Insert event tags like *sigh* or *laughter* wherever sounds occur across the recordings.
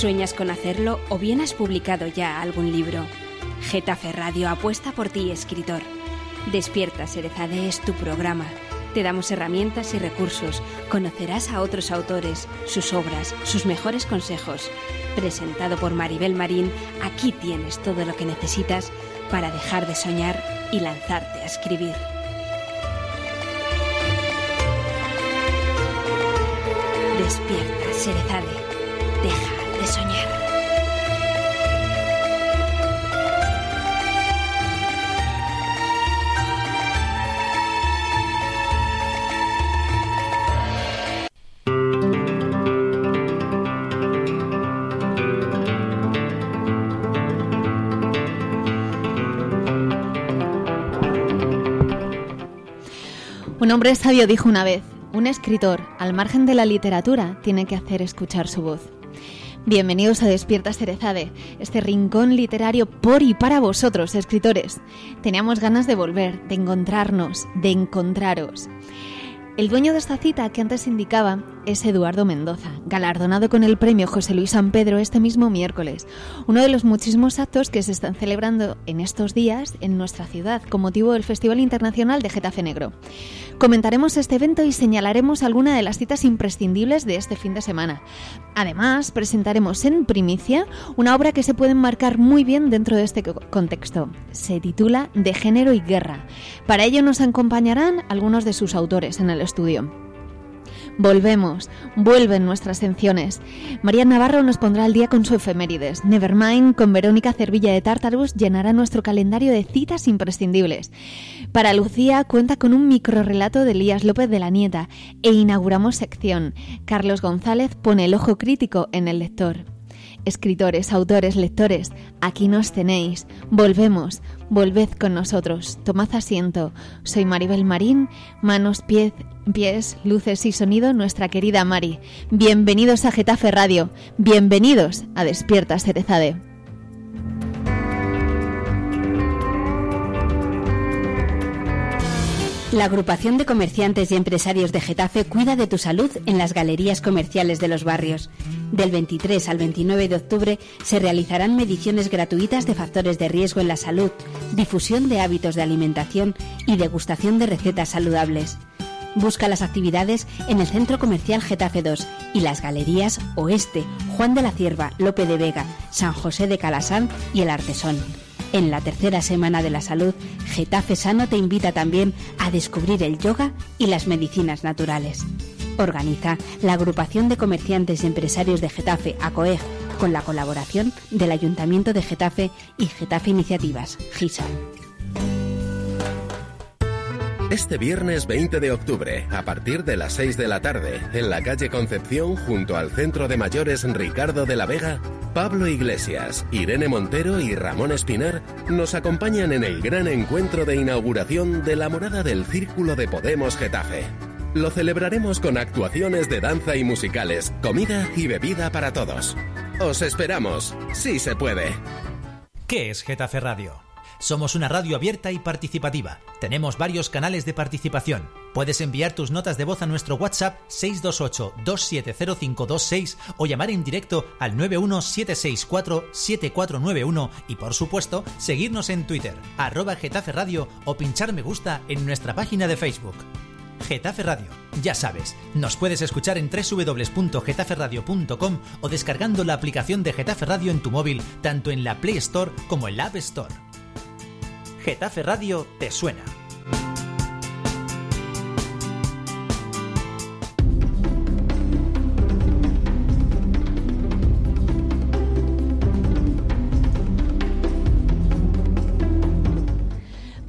¿Sueñas con hacerlo o bien has publicado ya algún libro? Getafe Radio apuesta por ti, escritor. Despierta, Serezade es tu programa. Te damos herramientas y recursos. Conocerás a otros autores, sus obras, sus mejores consejos. Presentado por Maribel Marín, aquí tienes todo lo que necesitas para dejar de soñar y lanzarte a escribir. Despierta, Serezade. Deja de. Un hombre sabio dijo una vez, un escritor, al margen de la literatura, tiene que hacer escuchar su voz. Bienvenidos a Despierta Cerezade, este rincón literario por y para vosotros, escritores. Teníamos ganas de volver, de encontrarnos, de encontraros. El dueño de esta cita que antes indicaba es Eduardo Mendoza, galardonado con el premio José Luis San Pedro este mismo miércoles, uno de los muchísimos actos que se están celebrando en estos días en nuestra ciudad con motivo del Festival Internacional de Getafe Negro. Comentaremos este evento y señalaremos alguna de las citas imprescindibles de este fin de semana. Además, presentaremos en primicia una obra que se puede enmarcar muy bien dentro de este contexto. Se titula De género y guerra. Para ello nos acompañarán algunos de sus autores en el estudio. Volvemos, vuelven nuestras secciones. María Navarro nos pondrá al día con su efemérides. Nevermind con Verónica Cervilla de Tartarus llenará nuestro calendario de citas imprescindibles. Para Lucía cuenta con un microrelato de Elías López de la Nieta e inauguramos sección. Carlos González pone el ojo crítico en el lector. Escritores, autores, lectores, aquí nos tenéis. Volvemos, volved con nosotros. Tomad asiento. Soy Maribel Marín, manos, pies, pies, luces y sonido, nuestra querida Mari. Bienvenidos a Getafe Radio. Bienvenidos a Despierta Cerezade. La agrupación de comerciantes y empresarios de Getafe cuida de tu salud en las galerías comerciales de los barrios. Del 23 al 29 de octubre se realizarán mediciones gratuitas de factores de riesgo en la salud, difusión de hábitos de alimentación y degustación de recetas saludables. Busca las actividades en el Centro Comercial Getafe 2 y las galerías Oeste, Juan de la Cierva, Lope de Vega, San José de Calasán y El Artesón. En la tercera semana de la salud, Getafe Sano te invita también a descubrir el yoga y las medicinas naturales. Organiza la agrupación de comerciantes y empresarios de Getafe, ACOEG, con la colaboración del Ayuntamiento de Getafe y Getafe Iniciativas, GISA. Este viernes 20 de octubre, a partir de las 6 de la tarde, en la calle Concepción, junto al Centro de Mayores Ricardo de la Vega, Pablo Iglesias, Irene Montero y Ramón Espinar nos acompañan en el gran encuentro de inauguración de la morada del Círculo de Podemos Getafe. Lo celebraremos con actuaciones de danza y musicales, comida y bebida para todos. Os esperamos, si se puede. ¿Qué es Getafe Radio? Somos una radio abierta y participativa. Tenemos varios canales de participación. Puedes enviar tus notas de voz a nuestro WhatsApp 628-270526 o llamar en directo al 91764-7491 y por supuesto seguirnos en Twitter, arroba Getafe Radio o pinchar me gusta en nuestra página de Facebook. Getafe Radio. Ya sabes, nos puedes escuchar en www.getaferradio.com o descargando la aplicación de Getafe Radio en tu móvil, tanto en la Play Store como en la App Store. Getafe Radio te suena.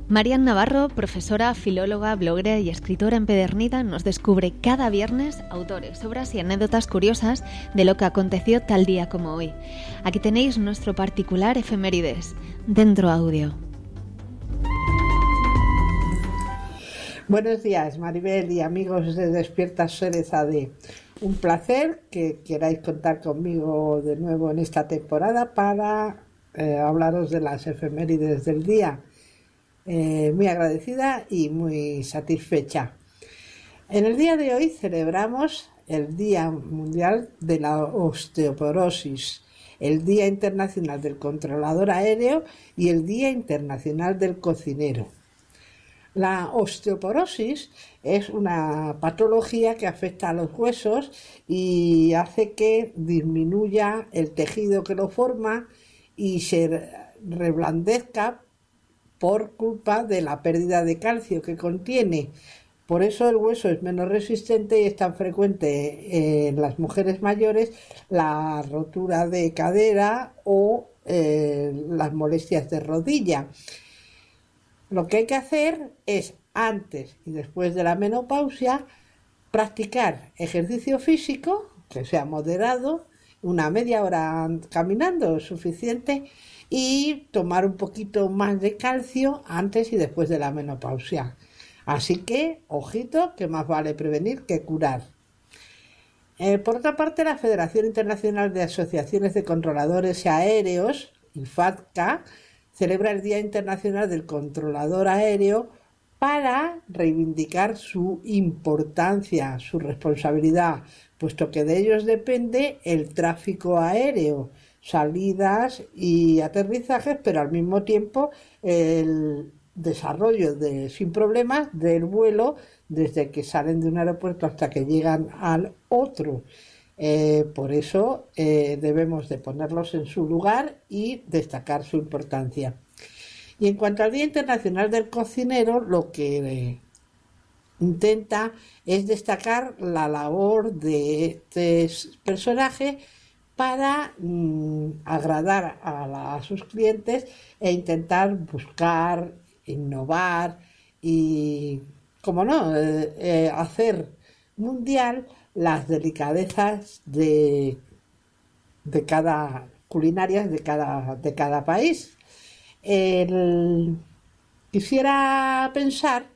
Marian Navarro, profesora, filóloga, bloguera y escritora empedernida, nos descubre cada viernes autores, obras y anécdotas curiosas de lo que aconteció tal día como hoy. Aquí tenéis nuestro particular efemérides, dentro audio. Buenos días, Maribel y amigos de Despierta Serezade. Un placer que queráis contar conmigo de nuevo en esta temporada para eh, hablaros de las efemérides del día. Eh, muy agradecida y muy satisfecha. En el día de hoy celebramos el Día Mundial de la Osteoporosis, el Día Internacional del Controlador Aéreo y el Día Internacional del Cocinero. La osteoporosis es una patología que afecta a los huesos y hace que disminuya el tejido que lo forma y se reblandezca por culpa de la pérdida de calcio que contiene. Por eso el hueso es menos resistente y es tan frecuente en las mujeres mayores la rotura de cadera o eh, las molestias de rodilla. Lo que hay que hacer es antes y después de la menopausia practicar ejercicio físico que sea moderado, una media hora caminando es suficiente y tomar un poquito más de calcio antes y después de la menopausia. Así que, ojito, que más vale prevenir que curar. Eh, por otra parte, la Federación Internacional de Asociaciones de Controladores Aéreos, IFATCA, celebra el Día Internacional del Controlador Aéreo para reivindicar su importancia, su responsabilidad, puesto que de ellos depende el tráfico aéreo, salidas y aterrizajes, pero al mismo tiempo el desarrollo de, sin problemas del vuelo desde que salen de un aeropuerto hasta que llegan al otro. Eh, por eso eh, debemos de ponerlos en su lugar y destacar su importancia. Y en cuanto al Día Internacional del Cocinero, lo que eh, intenta es destacar la labor de este personaje para mm, agradar a, sus clientes e intentar buscar, innovar y, como no, hacer mundial las delicadezas de, de cada culinarias de cada, de cada país. quisiera pensar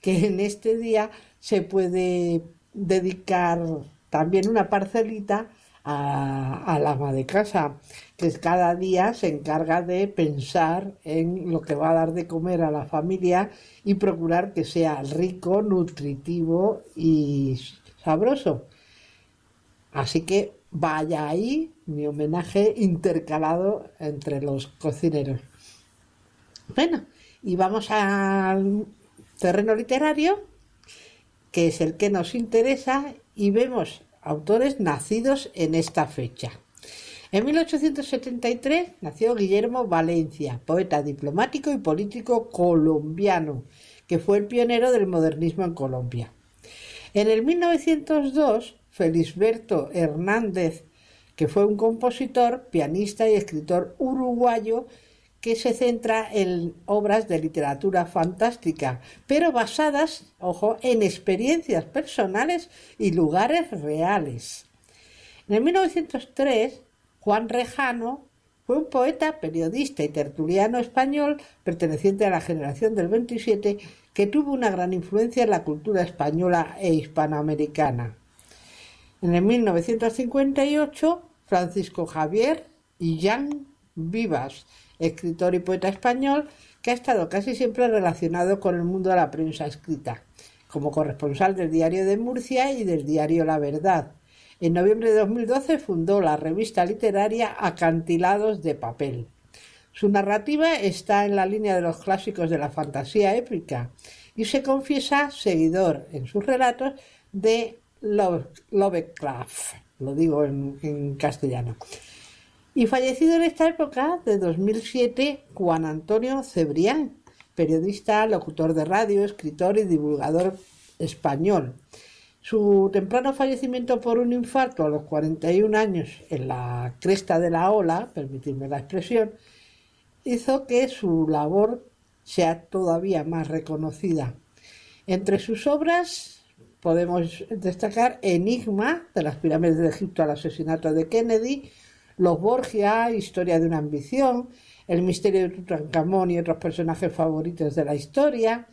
que en este día se puede dedicar también una parcelita a, al ama de casa, que cada día se encarga de pensar en lo que va a dar de comer a la familia y procurar que sea rico, nutritivo y sabroso. Así que vaya ahí mi homenaje intercalado entre los cocineros. Bueno, y vamos al terreno literario, que es el que nos interesa, y vemos autores nacidos en esta fecha. En 1873 nació Guillermo Valencia, poeta diplomático y político colombiano, que fue el pionero del modernismo en Colombia. En el 1902, Felisberto Hernández, que fue un compositor, pianista y escritor uruguayo, que se centra en obras de literatura fantástica, pero basadas, ojo, en experiencias personales y lugares reales. En el 1903, Juan Rejano fue un poeta, periodista y tertuliano español perteneciente a la generación del 27 que tuvo una gran influencia en la cultura española e hispanoamericana. En el 1958, Francisco Javier y Jan Vivas, escritor y poeta español, que ha estado casi siempre relacionado con el mundo de la prensa escrita, como corresponsal del Diario de Murcia y del diario La Verdad. En noviembre de 2012 fundó la revista literaria Acantilados de Papel. Su narrativa está en la línea de los clásicos de la fantasía épica y se confiesa seguidor en sus relatos de Lovecraft, lo digo en, castellano. Y fallecido en esta época de 2007, Juan Antonio Cebrián, periodista, locutor de radio, escritor y divulgador español. Su temprano fallecimiento por un infarto a los 41 años en la cresta de la ola, permitidme la expresión, hizo que su labor sea todavía más reconocida. Entre sus obras podemos destacar Enigma, de las pirámides de Egipto al asesinato de Kennedy, Los Borgia, Historia de una ambición, El misterio de Tutankamón y otros personajes favoritos de la historia,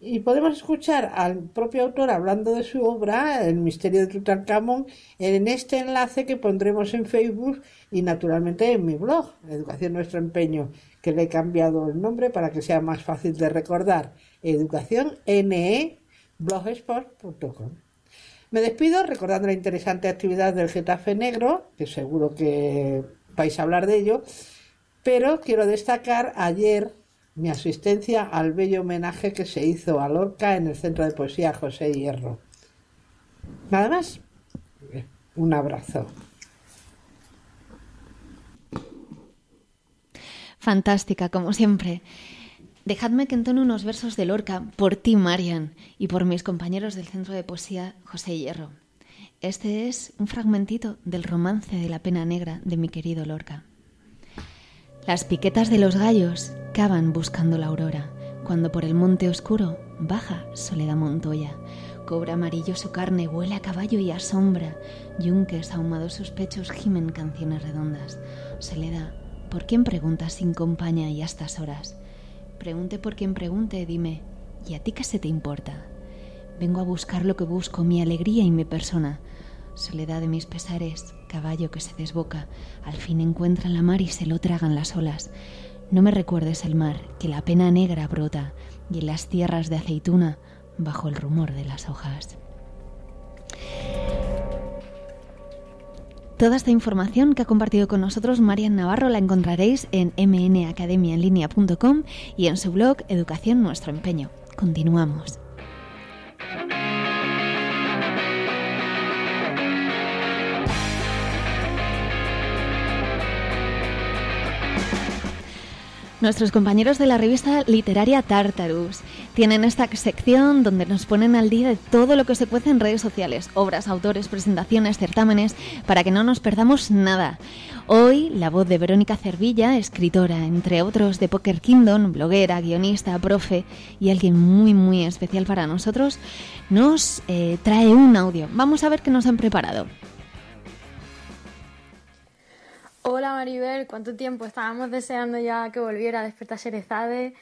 y podemos escuchar al propio autor hablando de su obra, El misterio de Tutankamón, en este enlace que pondremos en Facebook y naturalmente en mi blog, Educación Nuestro Empeño, que le he cambiado el nombre para que sea más fácil de recordar, educación ne blogspot.com. Me despido recordando la interesante actividad del Getafe Negro, que seguro que vais a hablar de ello, pero quiero destacar ayer mi asistencia al bello homenaje que se hizo a Lorca en el Centro de Poesía José Hierro. Nada más. Un abrazo. Fantástica, como siempre. Dejadme que entone unos versos de Lorca por ti, Marian, y por mis compañeros del Centro de Poesía José Hierro. Este es un fragmentito del romance de la pena negra de mi querido Lorca. Las piquetas de los gallos cavan buscando la aurora, cuando por el monte oscuro baja Soledad Montoya. Cobra amarillo su carne, huele a caballo y a sombra. Yunques ahumados sus pechos gimen canciones redondas. Soledad, ¿por quién preguntas sin compañía y a estas horas? Pregunte por quien pregunte, dime, ¿y a ti qué se te importa? Vengo a buscar lo que busco, mi alegría y mi persona. Soledad de mis pesares, caballo que se desboca, al fin encuentra la mar y se lo tragan las olas. No me recuerdes el mar, que la pena negra brota, y en las tierras de aceituna bajo el rumor de las hojas. Toda esta información que ha compartido con nosotros Marian Navarro la encontraréis en mnacademiaenlinea.com y en su blog Educación Nuestro Empeño. Continuamos. Nuestros compañeros de la revista literaria Tartarus tienen esta sección donde nos ponen al día de todo lo que se cuece en redes sociales, obras, autores, presentaciones, certámenes, para que no nos perdamos nada. Hoy, la voz de Verónica Cervilla, escritora, entre otros, de Poker Kingdom, bloguera, guionista, profe y alguien muy, muy especial para nosotros, nos eh, trae un audio. Vamos a ver qué nos han preparado. Hola Maribel, ¿cuánto tiempo? Estábamos deseando ya que volviera a despertar Sherezade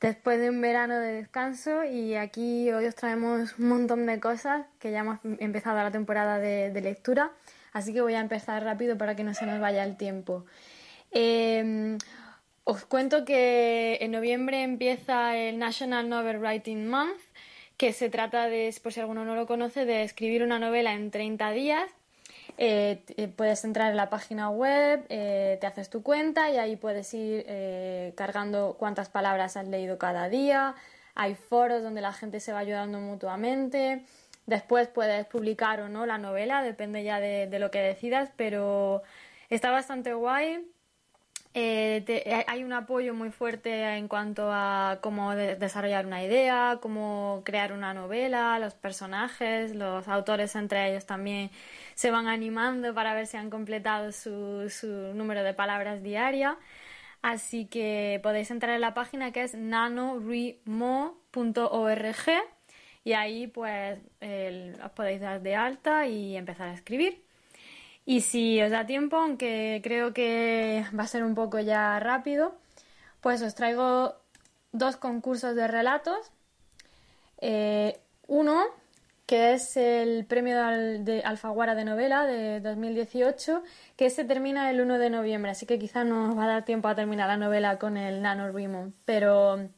después de un verano de descanso y aquí hoy os traemos un montón de cosas que ya hemos empezado la temporada de, lectura, así que voy a empezar rápido para que no se nos vaya el tiempo. Em, os cuento que en noviembre empieza el National Novel Writing Month, que se trata de, por si alguno no lo conoce, de escribir una novela en 30 días eh, eh, puedes entrar en la página web, eh, te haces tu cuenta y ahí puedes ir cargando cuántas palabras has leído cada día. Hay foros donde la gente se va ayudando mutuamente. Después puedes publicar o no la novela, depende ya de lo que decidas, pero está bastante guay. Hay un apoyo muy fuerte en cuanto a cómo desarrollar una idea, cómo crear una novela, los personajes, los autores entre ellos también se van animando para ver si han completado su, número de palabras diaria. Así que podéis entrar en la página que es nanorimo.org y ahí pues os podéis dar de alta y empezar a escribir. Y si os da tiempo, aunque creo que va a ser un poco ya rápido, pues os traigo dos concursos de relatos. Eh, uno que es el premio de Alfaguara de novela de 2018, que se termina el 1 de noviembre, así que quizás no nos va a dar tiempo a terminar la novela con el NaNoWriMo. Pero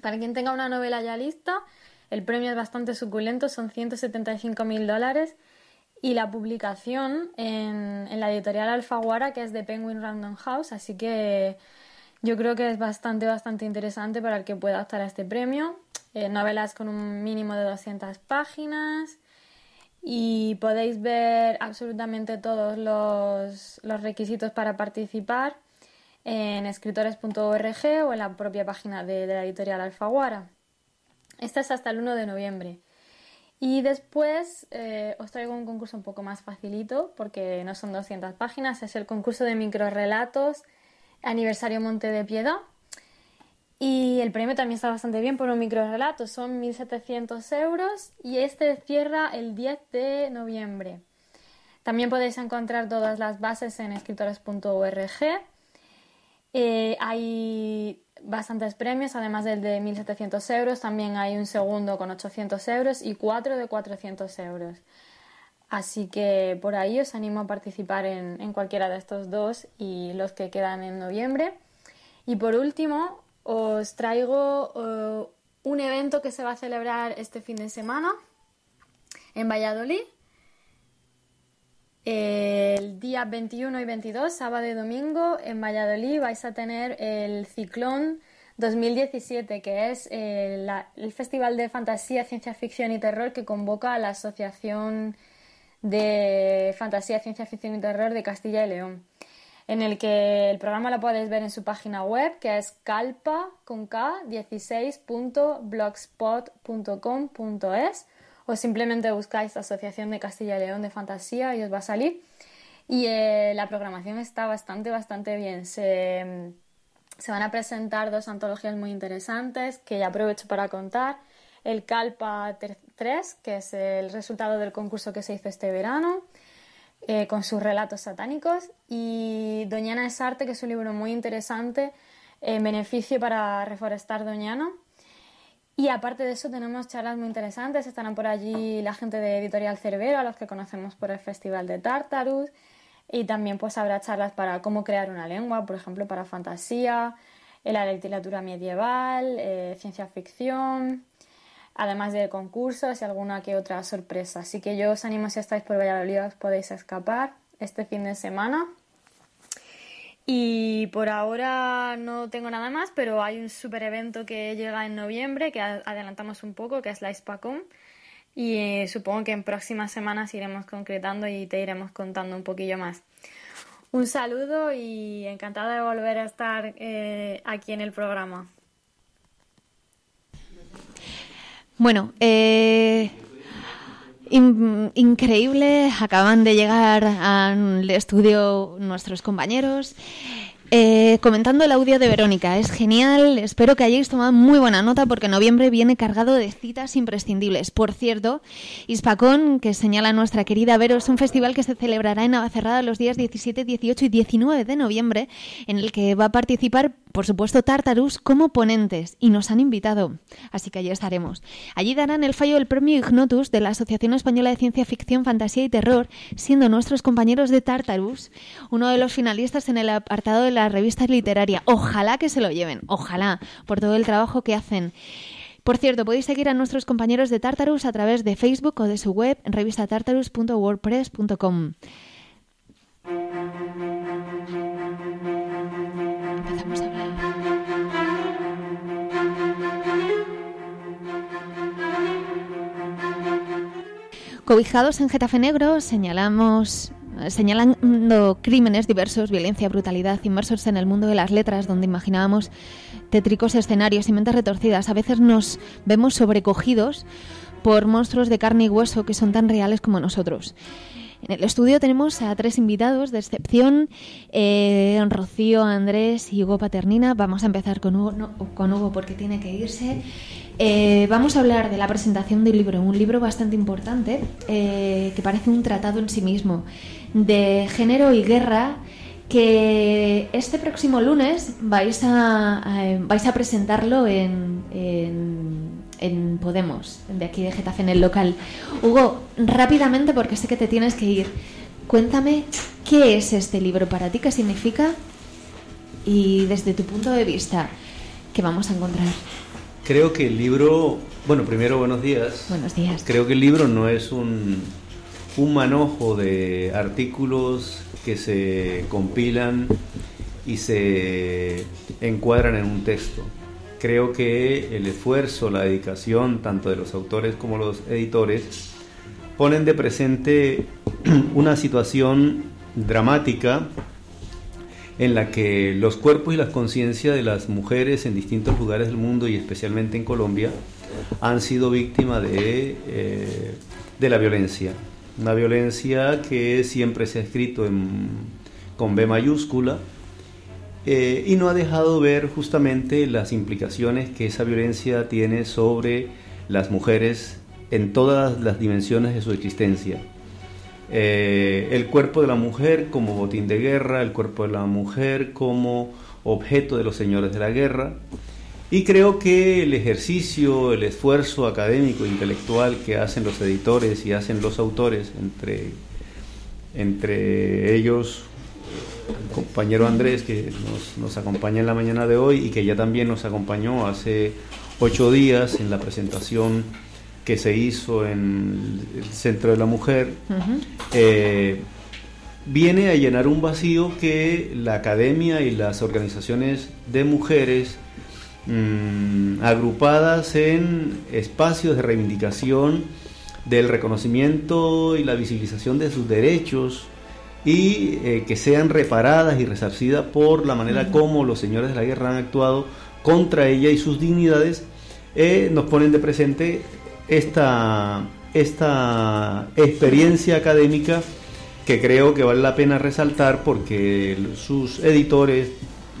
para quien tenga una novela ya lista, el premio es bastante suculento, son 175 mil dólares. Y la publicación en, la editorial Alfaguara, que es de Penguin Random House, así que yo creo que es bastante, bastante interesante para el que pueda optar a este premio. Eh, novelas con un mínimo de 200 páginas y podéis ver absolutamente todos los, requisitos para participar en escritores.org o en la propia página de, la editorial Alfaguara. Esta es hasta el 1 de noviembre. Y después eh, os traigo un concurso un poco más facilito porque no son 200 páginas, es el concurso de microrelatos Aniversario Monte de Piedad y el premio también está bastante bien por un micro relato, son 1.700 euros y este cierra el 10 de noviembre. También podéis encontrar todas las bases en escritores.org. Eh, hay bastantes premios, además del de 1.700 euros, también hay un segundo con 800 euros y cuatro de 400 euros. Así que por ahí os animo a participar en, cualquiera de estos dos y los que quedan en noviembre. Y por último, os traigo eh, un evento que se va a celebrar este fin de semana en Valladolid. El día 21 y 22, sábado y domingo, en Valladolid vais a tener el Ciclón 2017, que es eh, el Festival de Fantasía, Ciencia Ficción y Terror que convoca a la Asociación de Fantasía, Ciencia Ficción y Terror de Castilla y León, en el que el programa lo podéis ver en su página web, que es calpa 16.blogspot.com.es o simplemente buscáis Asociación de Castilla y León de Fantasía y os va a salir. Y eh, la programación está bastante, bastante bien. Se, se, van a presentar dos antologías muy interesantes que ya aprovecho para contar. El Calpa 3, que es el resultado del concurso que se hizo este verano, eh, con sus relatos satánicos. Y Doñana es Arte, que es un libro muy interesante en beneficio para reforestar Doñana y aparte de eso tenemos charlas muy interesantes, estarán por allí la gente de Editorial Cerbero, a los que conocemos por el Festival de Tartarus, y también pues habrá charlas para cómo crear una lengua, por ejemplo, para fantasía, la literatura medieval, eh, ciencia ficción, además de concursos y alguna que otra sorpresa. Así que yo os animo si estáis por Valladolid os podéis escapar este fin de semana y por ahora no tengo nada más, pero hay un super evento que llega en noviembre, que adelantamos un poco, que es la ISPACOM. Y eh, supongo que en próximas semanas iremos concretando y te iremos contando un poquillo más. Un saludo y encantada de volver a estar eh, aquí en el programa. Bueno, eh, increíble. Acaban de llegar al estudio nuestros compañeros. Eh, comentando el audio de Verónica, es genial, espero que hayáis tomado muy buena nota porque noviembre viene cargado de citas imprescindibles. Por cierto, Ispacón, que señala nuestra querida Vero, es un festival que se celebrará en Navacerrada los días 17, 18 y 19 de noviembre, en el que va a participar por supuesto Tartarus como ponentes y nos han invitado, así que allí estaremos. Allí darán el fallo del premio Ignotus de la Asociación Española de Ciencia Ficción, Fantasía y Terror, siendo nuestros compañeros de Tartarus uno de los finalistas en el apartado de la revista literaria. Ojalá que se lo lleven, ojalá, por todo el trabajo que hacen. Por cierto, podéis seguir a nuestros compañeros de Tartarus a través de Facebook o de su web revistatartarus.wordpress.com. Cobijados en Getafe Negro, señalamos señalando crímenes diversos, violencia, brutalidad, inmersos en el mundo de las letras, donde imaginábamos tétricos escenarios y mentes retorcidas. A veces nos vemos sobrecogidos por monstruos de carne y hueso que son tan reales como nosotros. En el estudio tenemos a tres invitados de excepción, eh, Rocío, Andrés y Hugo Paternina. Vamos a empezar con Hugo, con Hugo porque tiene que irse. Eh, vamos a hablar de la presentación del libro, un libro bastante importante eh, que parece un tratado en sí mismo de género y guerra que este próximo lunes vais a, vais a presentarlo en, en, Podemos, de aquí de Getafe, en el local. Hugo, rápidamente, porque sé que te tienes que ir, cuéntame qué es este libro para ti, qué significa y desde tu punto de vista, ¿qué vamos a encontrar? Creo que el libro, bueno, primero buenos días. Buenos días. Creo que el libro no es un, un manojo de artículos que se compilan y se encuadran en un texto. Creo que el esfuerzo, la dedicación, tanto de los autores como los editores, ponen de presente *clears throat* una situación dramática en la que los cuerpos y las conciencias de las mujeres en distintos lugares del mundo y especialmente en Colombia han sido víctimas de, eh, la violencia. Una violencia que siempre se ha escrito con B mayúscula eh, y no ha dejado ver justamente las implicaciones que esa violencia tiene sobre las mujeres en todas las dimensiones de su existencia. Eh, el cuerpo de la mujer como botín de guerra, el cuerpo de la mujer como objeto de los señores de la guerra. Y creo que el ejercicio, el esfuerzo académico, intelectual que hacen los editores y hacen los autores, entre, entre ellos el compañero Andrés, que nos, nos, acompaña en la mañana de hoy y que ya también nos acompañó hace ocho días en la presentación que se hizo en el Centro de la Mujer, eh, viene a llenar un vacío que la academia y las organizaciones de mujeres mm, agrupadas en espacios de reivindicación del reconocimiento y la visibilización de sus derechos y eh, que sean reparadas y resarcidas por la manera como los señores de la guerra han actuado contra ella y sus dignidades, eh, nos ponen de presente esta, esta experiencia académica que creo que vale la pena resaltar porque sus editores,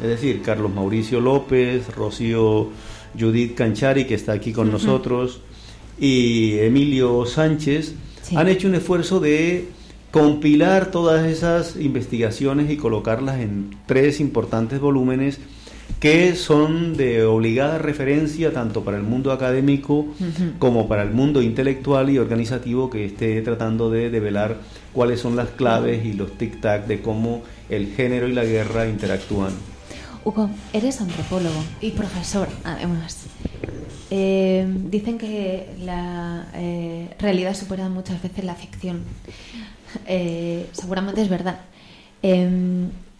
es decir, Carlos Mauricio López, Rocío Judith Canchari, que está aquí con nosotros, y Emilio Sánchez, han hecho un esfuerzo de compilar todas esas investigaciones y colocarlas en tres importantes volúmenes que son de obligada referencia tanto para el mundo académico como para el mundo intelectual y organizativo que esté tratando de develar cuáles son las claves y los tic-tac de cómo el género y la guerra interactúan. Hugo, eres antropólogo y profesor, además. Eh, dicen que la eh, realidad supera muchas veces la ficción. Eh, seguramente es verdad.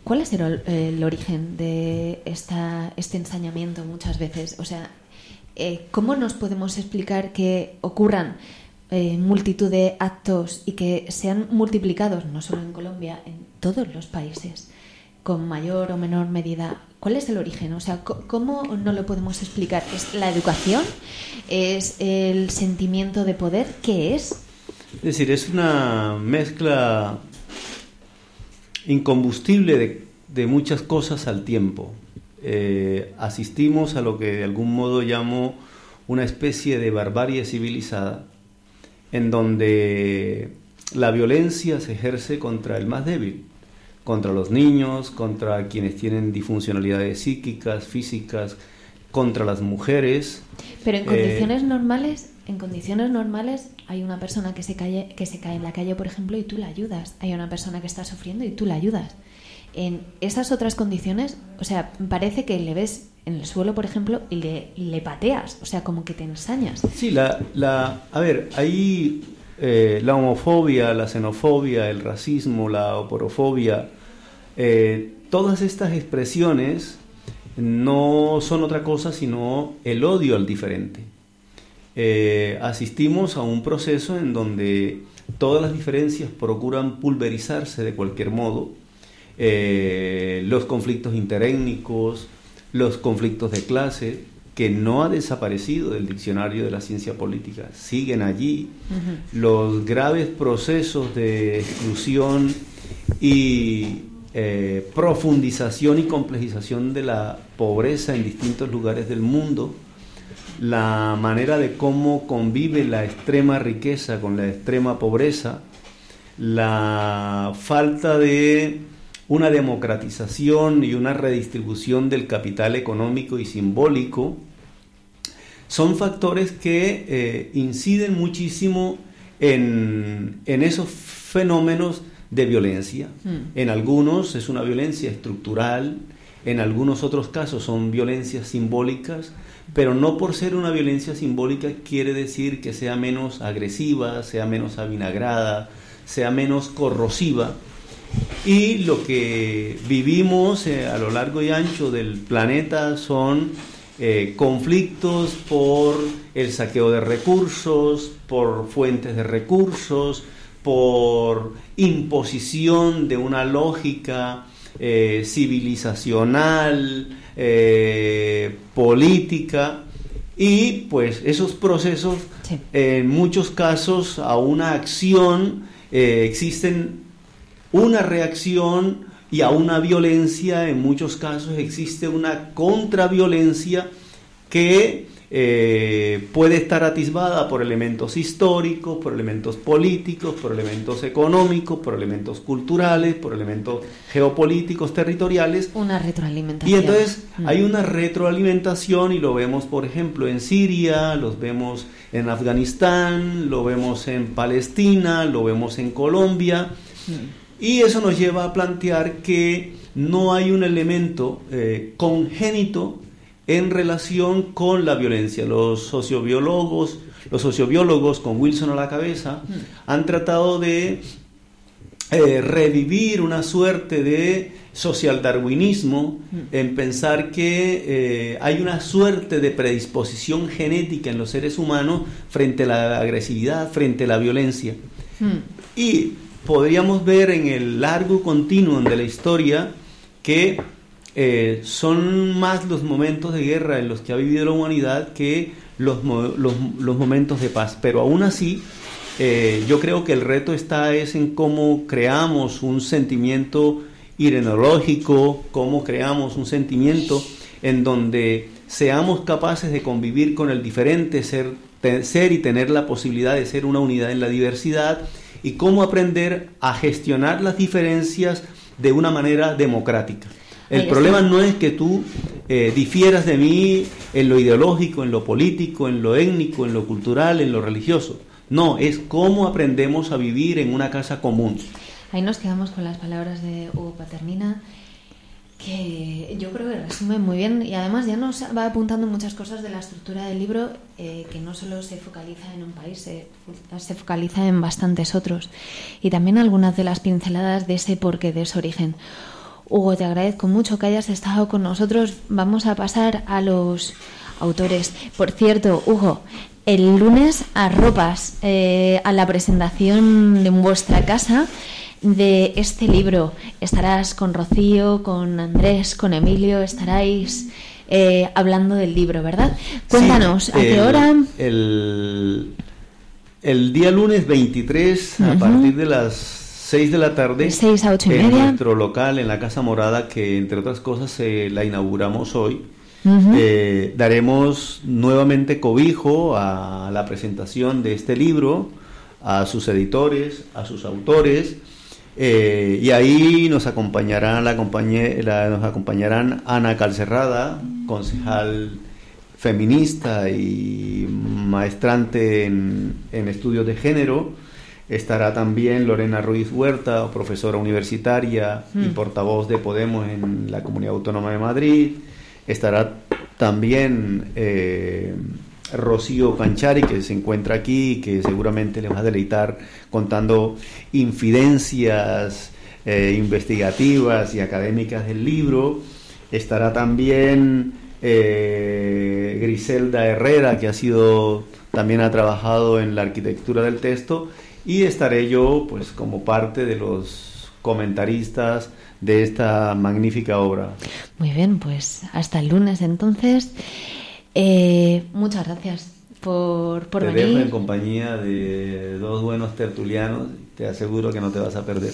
¿Cuál es el, origen de esta, este ensañamiento muchas veces? O sea, eh, ¿cómo nos podemos explicar que ocurran eh, multitud de actos y que sean multiplicados, no solo en Colombia, en todos los países, con mayor o menor medida? ¿Cuál es el origen? O sea, ¿cómo no lo podemos explicar? ¿Es la educación? ¿Es el sentimiento de poder? ¿Qué es? Es decir, es una mezcla incombustible de, muchas cosas al tiempo. Eh, asistimos a lo que de algún modo llamo una especie de barbarie civilizada, en donde la violencia se ejerce contra el más débil, contra los niños, contra quienes tienen disfuncionalidades psíquicas, físicas, contra las mujeres. Pero en condiciones eh, normales, en condiciones normales hay una persona que se cae que se cae en la calle, por ejemplo, y tú la ayudas. Hay una persona que está sufriendo y tú la ayudas. En esas otras condiciones, o sea, parece que le ves en el suelo, por ejemplo, y le, pateas, o sea, como que te ensañas. Sí, la, la a ver, ahí eh, la homofobia, la xenofobia, el racismo, la oporofobia, eh, todas estas expresiones no son otra cosa sino el odio al diferente. Eh, asistimos a un proceso en donde todas las diferencias procuran pulverizarse de cualquier modo. Eh, los conflictos interétnicos, los conflictos de clase, que no ha desaparecido del diccionario de la ciencia política, siguen allí. Los graves procesos de exclusión y eh, profundización y complejización de la pobreza en distintos lugares del mundo, la manera de cómo convive la extrema riqueza con la extrema pobreza, la falta de una democratización y una redistribución del capital económico y simbólico, son factores que eh, inciden muchísimo en, en esos fenómenos de violencia. Mm. En algunos es una violencia estructural, en algunos otros casos son violencias simbólicas, pero no por ser una violencia simbólica quiere decir que sea menos agresiva, sea menos avinagrada, sea menos corrosiva. Y lo que vivimos eh, a lo largo y ancho del planeta son eh, conflictos por el saqueo de recursos, por fuentes de recursos, por imposición de una lógica eh, civilizacional, eh, política, y pues esos procesos, en muchos casos, a una acción eh, existen una reacción y a una violencia, en muchos casos existe una contraviolencia que eh, puede estar atisbada por elementos históricos, por elementos políticos, por elementos económicos, por elementos culturales, por elementos geopolíticos, territoriales. Una retroalimentación. Y entonces mm. hay una retroalimentación y lo vemos, por ejemplo, en Siria, los vemos en Afganistán, lo vemos en Palestina, lo vemos en Colombia. Mm. Y eso nos lleva a plantear que no hay un elemento eh, congénito en relación con la violencia. Los sociobiólogos, los sociobiólogos con Wilson a la cabeza, han tratado de eh, revivir una suerte de socialdarwinismo mm. en pensar que eh, hay una suerte de predisposición genética en los seres humanos frente a la agresividad, frente a la violencia. Mm. Y podríamos ver en el largo continuum de la historia que eh, son más los momentos de guerra en los que ha vivido la humanidad que los, los, momentos de paz. Pero aún así, eh, yo creo que el reto está es en cómo creamos un sentimiento irenológico, cómo creamos un sentimiento en donde seamos capaces de convivir con el diferente, ser, ser y tener la posibilidad de ser una unidad en la diversidad y cómo aprender a gestionar las diferencias de una manera democrática. El problema no es que tú eh, difieras de mí en lo ideológico, en lo político, en lo étnico, en lo cultural, en lo religioso. No, es cómo aprendemos a vivir en una casa común. Ahí nos quedamos con las palabras de Hugo Paternina, que yo creo que resumen muy bien y además ya nos va apuntando muchas cosas de la estructura del libro eh, que no solo se focaliza en un país, se, se, focaliza en bastantes otros y también algunas de las pinceladas de ese porqué, de ese origen. Hugo, te agradezco mucho que hayas estado con nosotros. Vamos a pasar a los autores. Por cierto, Hugo, el lunes arropas eh, a la presentación de vuestra casa de este libro. Estarás con Rocío, con Andrés, con Emilio, estaráis eh, hablando del libro, ¿verdad? Cuéntanos, ¿a qué hora? El, el, día lunes 23, a partir de las 6 de la tarde, 6 a 8 y en media. nuestro local, en la Casa Morada, que entre otras cosas la inauguramos hoy. Eh, daremos nuevamente cobijo a la presentación de este libro, a sus editores, a sus autores, eh, y ahí nos acompañarán, la, nos acompañarán Ana Calcerrada, concejal feminista y maestrante en, estudios de género. Estará también Lorena Ruiz Huerta, profesora universitaria y mm. portavoz de Podemos en la Comunidad Autónoma de Madrid. Estará también eh, Rocío Canchari, que se encuentra aquí y que seguramente le va a deleitar contando infidencias eh, investigativas y académicas del libro. Estará también eh, Griselda Herrera, que ha sido también ha trabajado en la arquitectura del texto, y estaré yo, pues, como parte de los comentaristas de esta magnífica obra. Muy bien, pues hasta el lunes entonces. Eh, muchas gracias por, por te venir. dejo en compañía de dos buenos tertulianos. Te aseguro que no te vas a perder.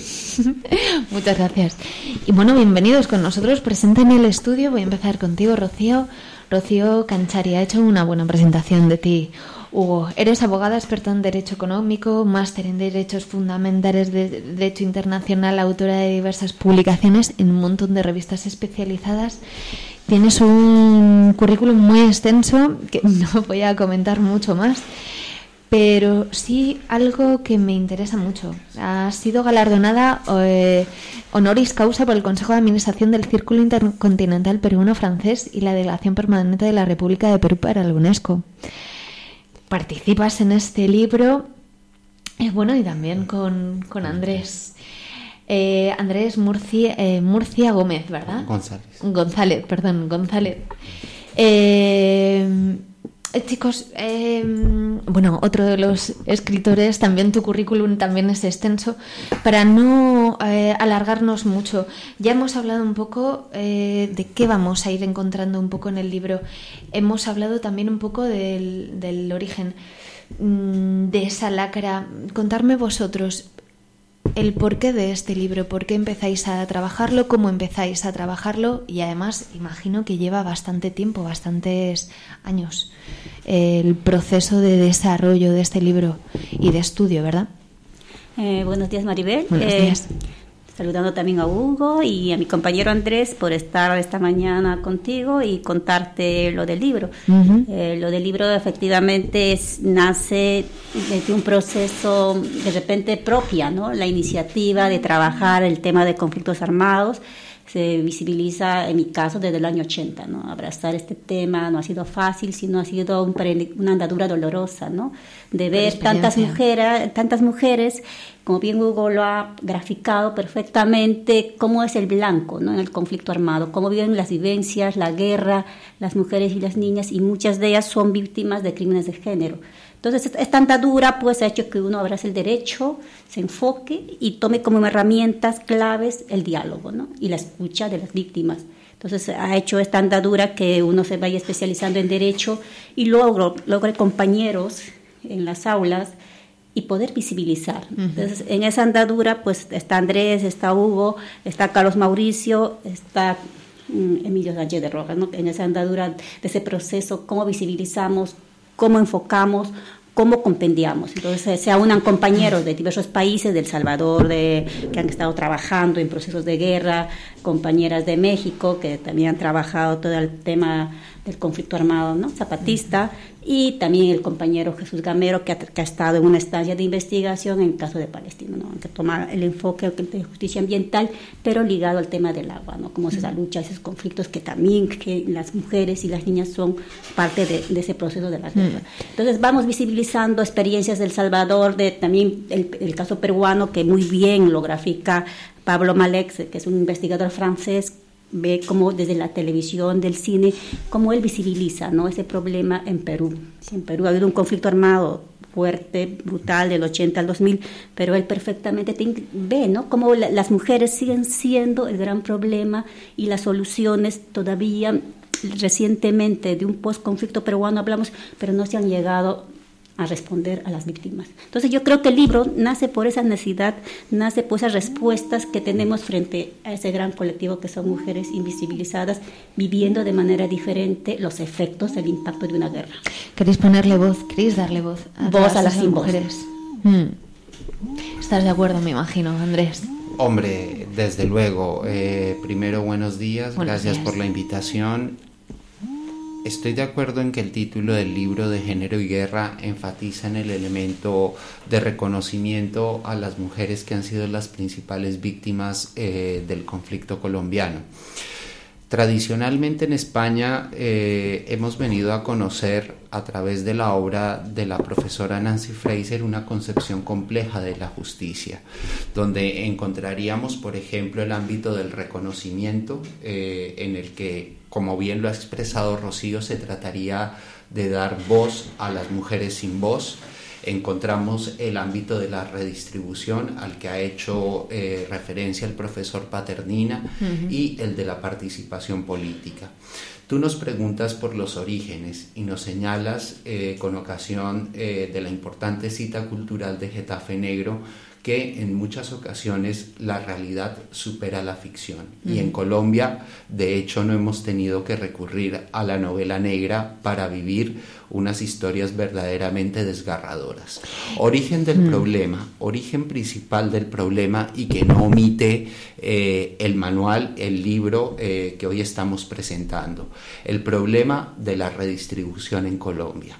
*laughs* muchas gracias. Y bueno, bienvenidos con nosotros. Presenten el estudio. Voy a empezar contigo, Rocío. Rocío Canchari ha hecho una buena presentación de ti. Hugo, eres abogada experta en Derecho Económico, máster en Derechos Fundamentales de Derecho Internacional, autora de diversas publicaciones en un montón de revistas especializadas Tienes un currículum muy extenso que *laughs* no voy a comentar mucho más, pero sí algo que me interesa mucho. Ha sido galardonada eh, honoris causa por el Consejo de Administración del Círculo Intercontinental Peruano-Francés y la Delegación Permanente de la República de Perú para la UNESCO. Participas en este libro, eh, bueno, y también con, con Andrés. Eh, Andrés Murcia, eh, Murcia Gómez, ¿verdad? González. González, perdón, González. Eh, chicos, bueno, otro de los escritores, también tu currículum también es extenso. Para no alargarnos mucho, ya hemos hablado un poco de qué vamos a ir encontrando un poco en el libro. Hemos hablado también un poco del, del origen mm, de esa lacra. Contarme vosotros, el porqué de este libro, por qué empezáis a trabajarlo, cómo empezáis a trabajarlo y además imagino que lleva bastante tiempo, bastantes años el proceso de desarrollo de este libro y de estudio, ¿verdad? Eh, buenos días Maribel. Buenos eh, días saludando también a Hugo y a mi compañero Andrés por estar esta mañana contigo y contarte lo del libro. Eh, lo del libro efectivamente nace de un proceso de repente propia, ¿no? La iniciativa de trabajar el tema de conflictos armados se visibiliza en mi caso desde el año 80, ¿no? Abrazar este tema no ha sido fácil, sino ha sido una andadura dolorosa, ¿no? De ver tantas mujeres, tantas mujeres como bien Hugo lo ha graficado perfectamente, cómo es el blanco ¿no? en el conflicto armado, cómo viven las vivencias, la guerra, las mujeres y las niñas, y muchas de ellas son víctimas de crímenes de género. Entonces, esta andadura pues ha hecho que uno abrace el derecho, se enfoque y tome como herramientas claves el diálogo ¿no? y la escucha de las víctimas. Entonces ha hecho esta andadura que uno se vaya especializando en derecho y luego logre compañeros en las aulas y poder visibilizar. Entonces, en esa andadura, pues está Andrés, está Hugo, está Carlos Mauricio, está mm, Emilio Sánchez de Rojas, ¿no? en esa andadura de ese proceso, cómo visibilizamos, cómo enfocamos, cómo compendiamos. Entonces se unan compañeros de diversos países, de El Salvador, de, que han estado trabajando en procesos de guerra, compañeras de México que también han trabajado todo el tema del conflicto armado ¿no? zapatista, y también el compañero Jesús Gamero, que ha, estado en una estancia de investigación en el caso de Palestina, ¿no? que toma el enfoque de justicia ambiental, pero ligado al tema del agua, ¿no? cómo se lucha, esos conflictos que también que las mujeres y las niñas son parte de, ese proceso de la guerra. Entonces vamos visibilizando experiencias del Salvador, de también el, el caso peruano, que muy bien lo grafica Pablo Malek, que es un investigador francés ve como desde la televisión, del cine, cómo él visibiliza ¿no? ese problema en Perú. en Perú ha habido un conflicto armado fuerte, brutal, del 80 al 2000, pero él perfectamente ve ¿no? cómo las mujeres siguen siendo el gran problema y las soluciones todavía recientemente de un post-conflicto peruano hablamos, pero no se han llegado a responder a las víctimas. Entonces yo creo que el libro nace por esa necesidad, nace por esas respuestas que tenemos frente a ese gran colectivo que son mujeres invisibilizadas, viviendo de manera diferente los efectos, el impacto de una guerra. ¿Queréis ponerle voz? ¿Queréis darle voz a, voz a las mujeres? Hmm. ¿Estás de acuerdo, me imagino, Andrés? Hombre, desde luego. Eh, primero, buenos días. Gracias por la invitación. Estoy de acuerdo en que el título del libro de Género y Guerra enfatiza en el elemento de reconocimiento a las mujeres que han sido las principales víctimas eh, del conflicto colombiano. Tradicionalmente en España eh, hemos venido a conocer a través de la obra de la profesora Nancy Fraser una concepción compleja de la justicia, donde encontraríamos, por ejemplo, el ámbito del reconocimiento eh, en el que como bien lo ha expresado Rocío, se trataría de dar voz a las mujeres sin voz. Encontramos el ámbito de la redistribución al que ha hecho eh, referencia el profesor Paternina y el de la participación política. Tú nos preguntas por los orígenes y nos señalas eh, con ocasión eh, de la importante cita cultural de Getafe Negro que en muchas ocasiones la realidad supera la ficción. Y en Colombia, de hecho, no hemos tenido que recurrir a la novela negra para vivir unas historias verdaderamente desgarradoras. Origen del problema, origen principal del problema y que no omite eh, el manual, el libro eh, que hoy estamos presentando. El problema de la redistribución en Colombia.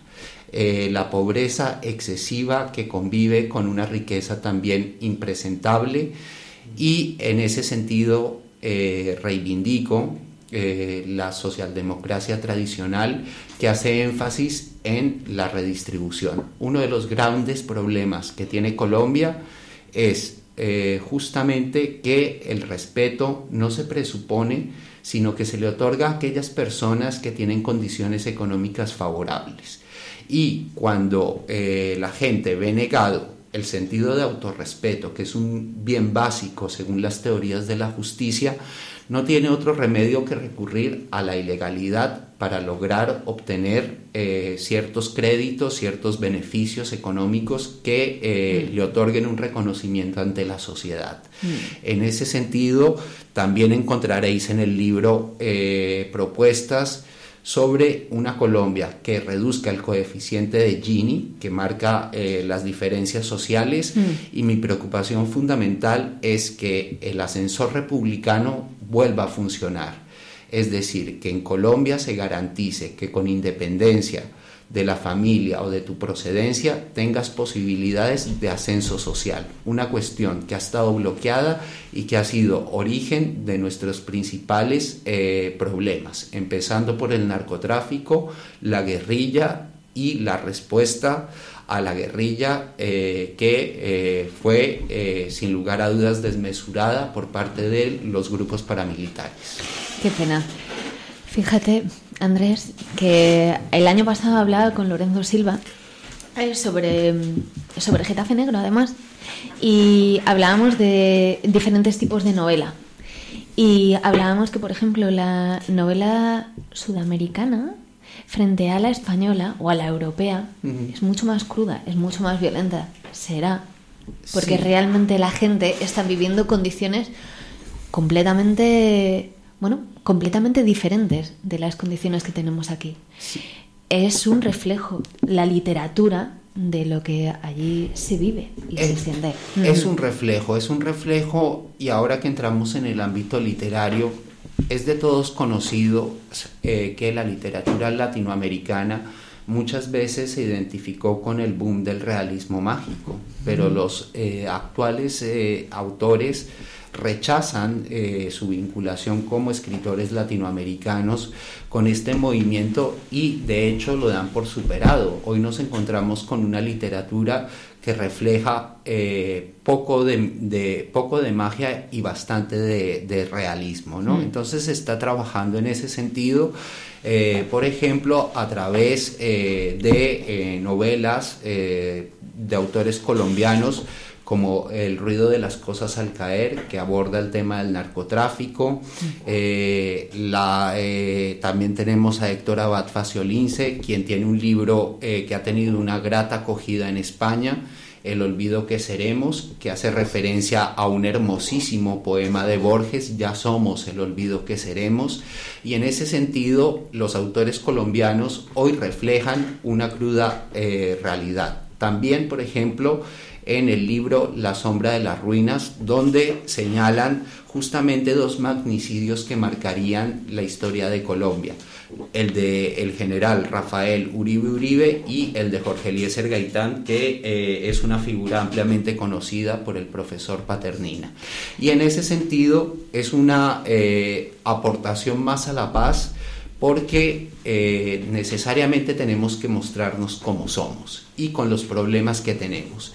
Eh, la pobreza excesiva que convive con una riqueza también impresentable y en ese sentido eh, reivindico eh, la socialdemocracia tradicional que hace énfasis en la redistribución. Uno de los grandes problemas que tiene Colombia es justamente que el respeto no se presupone, sino que se le otorga a aquellas personas que tienen condiciones económicas favorables. Y cuando eh, la gente ve negado el sentido de autorrespeto, que es un bien básico según las teorías de la justicia, no tiene otro remedio que recurrir a la ilegalidad para lograr obtener eh, ciertos créditos, ciertos beneficios económicos que eh, mm. le otorguen un reconocimiento ante la sociedad. Mm. En ese sentido, también encontraréis en el libro propuestas sobre una Colombia que reduzca el coeficiente de Gini, que marca eh, las diferencias sociales, mm. y mi preocupación fundamental es que el ascensor republicano vuelva a funcionar. Es decir, que en Colombia se garantice que con independencia de la familia o de tu procedencia tengas posibilidades de ascenso social. Una cuestión que ha estado bloqueada y que ha sido origen de nuestros principales eh, problemas, empezando por el narcotráfico, la guerrilla y la respuesta a la guerrilla eh, que eh, fue sin lugar a dudas desmesurada por parte de los grupos paramilitares. Qué pena. Fíjate, Andrés, que el año pasado hablaba con Lorenzo Silva sobre, sobre Getafe Negro, además, y hablábamos de diferentes tipos de novela. Y hablábamos que, por ejemplo, la novela sudamericana frente a la española o a la europea es mucho más cruda, es mucho más violenta. Será. Porque realmente la gente está viviendo condiciones completamente, bueno, completamente diferentes de las condiciones que tenemos aquí. Es un reflejo, la literatura de lo que allí se vive y se siente. Es un reflejo, es un reflejo y ahora que entramos en el ámbito literario, es de todos conocido eh, que la literatura latinoamericana muchas veces se identificó con el boom del realismo mágico, pero los eh, actuales eh, autores rechazan su vinculación como escritores latinoamericanos con este movimiento y de hecho lo dan por superado. Hoy nos encontramos con una literatura que refleja eh, poco, de, poco de magia y bastante de, realismo. ¿no? Mm. Entonces se está trabajando en ese sentido, eh, por ejemplo, a través eh, de novelas de autores colombianos como El ruido de las cosas al caer, que aborda el tema del narcotráfico. la, también tenemos a Héctor Abad Faciolince, quien tiene un libro que ha tenido una grata acogida en España, el olvido que seremos, que hace referencia a un hermosísimo poema de Borges, Ya somos el olvido que seremos, y en ese sentido los autores colombianos hoy reflejan una cruda eh, realidad. También, por ejemplo, en el libro La sombra de las ruinas, donde señalan justamente dos magnicidios que marcarían la historia de Colombia el de el general Rafael Uribe Uribe y el de Jorge Eliezer Gaitán, que eh, es una figura ampliamente conocida por el profesor Paternina. Y en ese sentido es una eh, aportación más a la paz porque eh, necesariamente tenemos que mostrarnos como somos y con los problemas que tenemos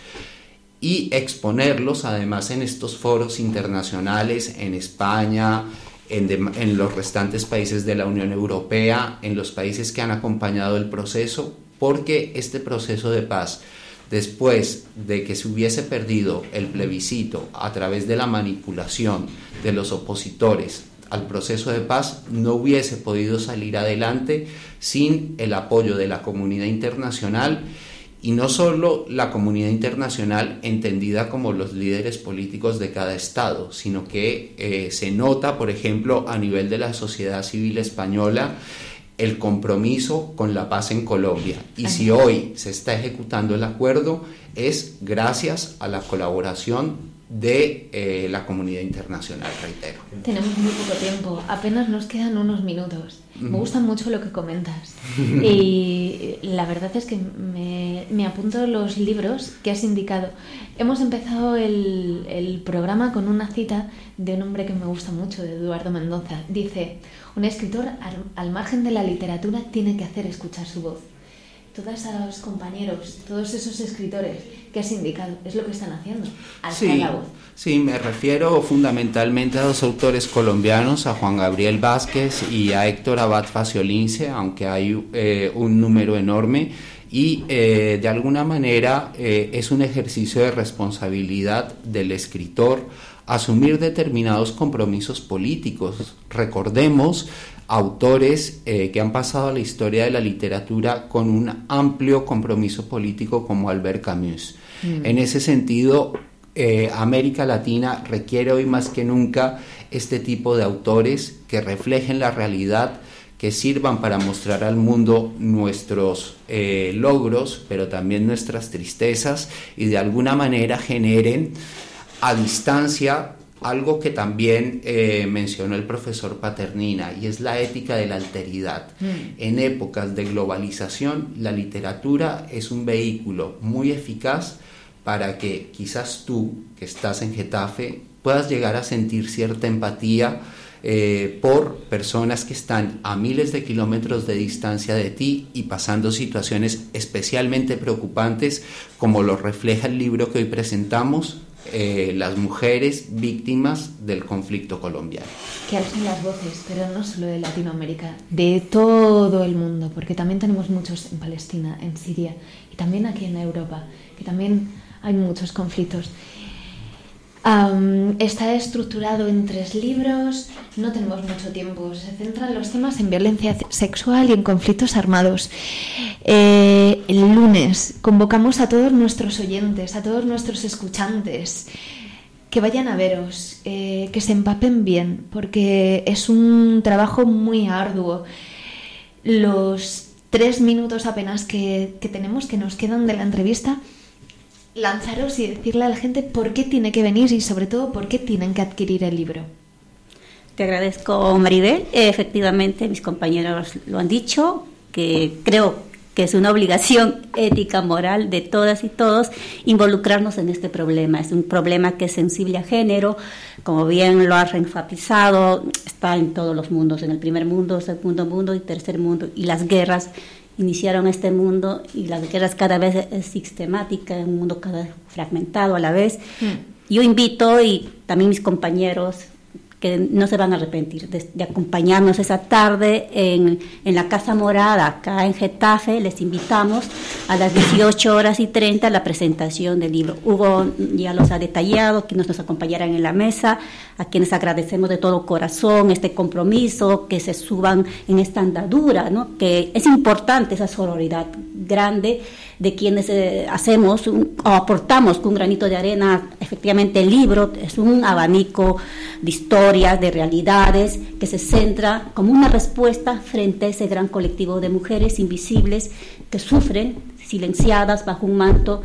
y exponerlos además en estos foros internacionales en España, en, los restantes países de la Unión Europea, en los países que han acompañado el proceso, porque este proceso de paz, después de que se hubiese perdido el plebiscito a través de la manipulación de los opositores al proceso de paz, no hubiese podido salir adelante sin el apoyo de la comunidad internacional y no solo la comunidad internacional entendida como los líderes políticos de cada estado, sino que eh, se nota, por ejemplo, a nivel de la sociedad civil española, el compromiso con la paz en Colombia. Y si hoy se está ejecutando el acuerdo, es gracias a la colaboración de eh, la comunidad internacional, reitero. Tenemos muy poco tiempo, apenas nos quedan unos minutos. Me gusta mucho lo que comentas *laughs* y la verdad es que me, me, apunto los libros que has indicado. Hemos empezado el, el programa con una cita de un hombre que me gusta mucho, de Eduardo Mendoza. Dice, un escritor al margen de la literatura tiene que hacer escuchar su voz todos esos compañeros, todos esos escritores que has indicado, es lo que están haciendo, sí, la voz. Sí, me refiero fundamentalmente a dos autores colombianos, a Juan Gabriel Vázquez y a Héctor Abad Faciolince, aunque hay eh, un número enorme, y eh, de alguna manera eh, es un ejercicio de responsabilidad del escritor asumir determinados compromisos políticos. Recordemos autores eh, que han pasado a la historia de la literatura con un amplio compromiso político como Albert Camus. Mm. En ese sentido, eh, América Latina requiere hoy más que nunca este tipo de autores que reflejen la realidad, que sirvan para mostrar al mundo nuestros eh, logros, pero también nuestras tristezas y de alguna manera generen a distancia algo que también eh, mencionó el profesor Paternina y es la ética de la alteridad. Mm. En épocas de globalización, la literatura es un vehículo muy eficaz para que quizás tú, que estás en Getafe, puedas llegar a sentir cierta empatía eh, por personas que están a miles de kilómetros de distancia de ti y pasando situaciones especialmente preocupantes como lo refleja el libro que hoy presentamos, eh, las mujeres víctimas del conflicto colombiano. Que alcen las voces, pero no solo de Latinoamérica, de todo el mundo, porque también tenemos muchos en Palestina, en Siria y también aquí en Europa, que también hay muchos conflictos está estructurado en tres libros, no tenemos mucho tiempo, se centran los temas en violencia sexual y en conflictos armados. Eh, el lunes convocamos a todos nuestros oyentes, a todos nuestros escuchantes, que vayan a veros, eh, que se empapen bien, porque es un trabajo muy arduo. Los tres minutos apenas que tenemos, que nos quedan de la entrevista, lanzaros y decirle a la gente por qué tiene que venir y sobre todo por qué tienen que adquirir el libro. Te agradezco, Maribel. Efectivamente, mis compañeros lo han dicho, que creo que es una obligación *laughs* ética, moral de todas y todos involucrarnos en este problema. Es un problema que es sensible a género, como bien lo has enfatizado, está en todos los mundos, en el primer mundo, segundo mundo y tercer mundo, y las guerras iniciaron este mundo y las guerras cada vez es sistemática, un mundo cada vez fragmentado a la vez. Mm. Yo invito y también mis compañeros que no se van a arrepentir de, acompañarnos esa tarde en, en, la Casa Morada, acá en Getafe. Les invitamos a las 18 horas y 30 a la presentación del libro. Hugo ya los ha detallado, quienes nos acompañarán en la mesa, a quienes agradecemos de todo corazón este compromiso, que se suban en esta andadura, ¿no? que es importante esa sororidad grande de quienes eh, hacemos o aportamos un granito de arena, efectivamente el libro es un abanico de historias, de realidades, que se centra como una respuesta frente a ese gran colectivo de mujeres invisibles que sufren silenciadas bajo un manto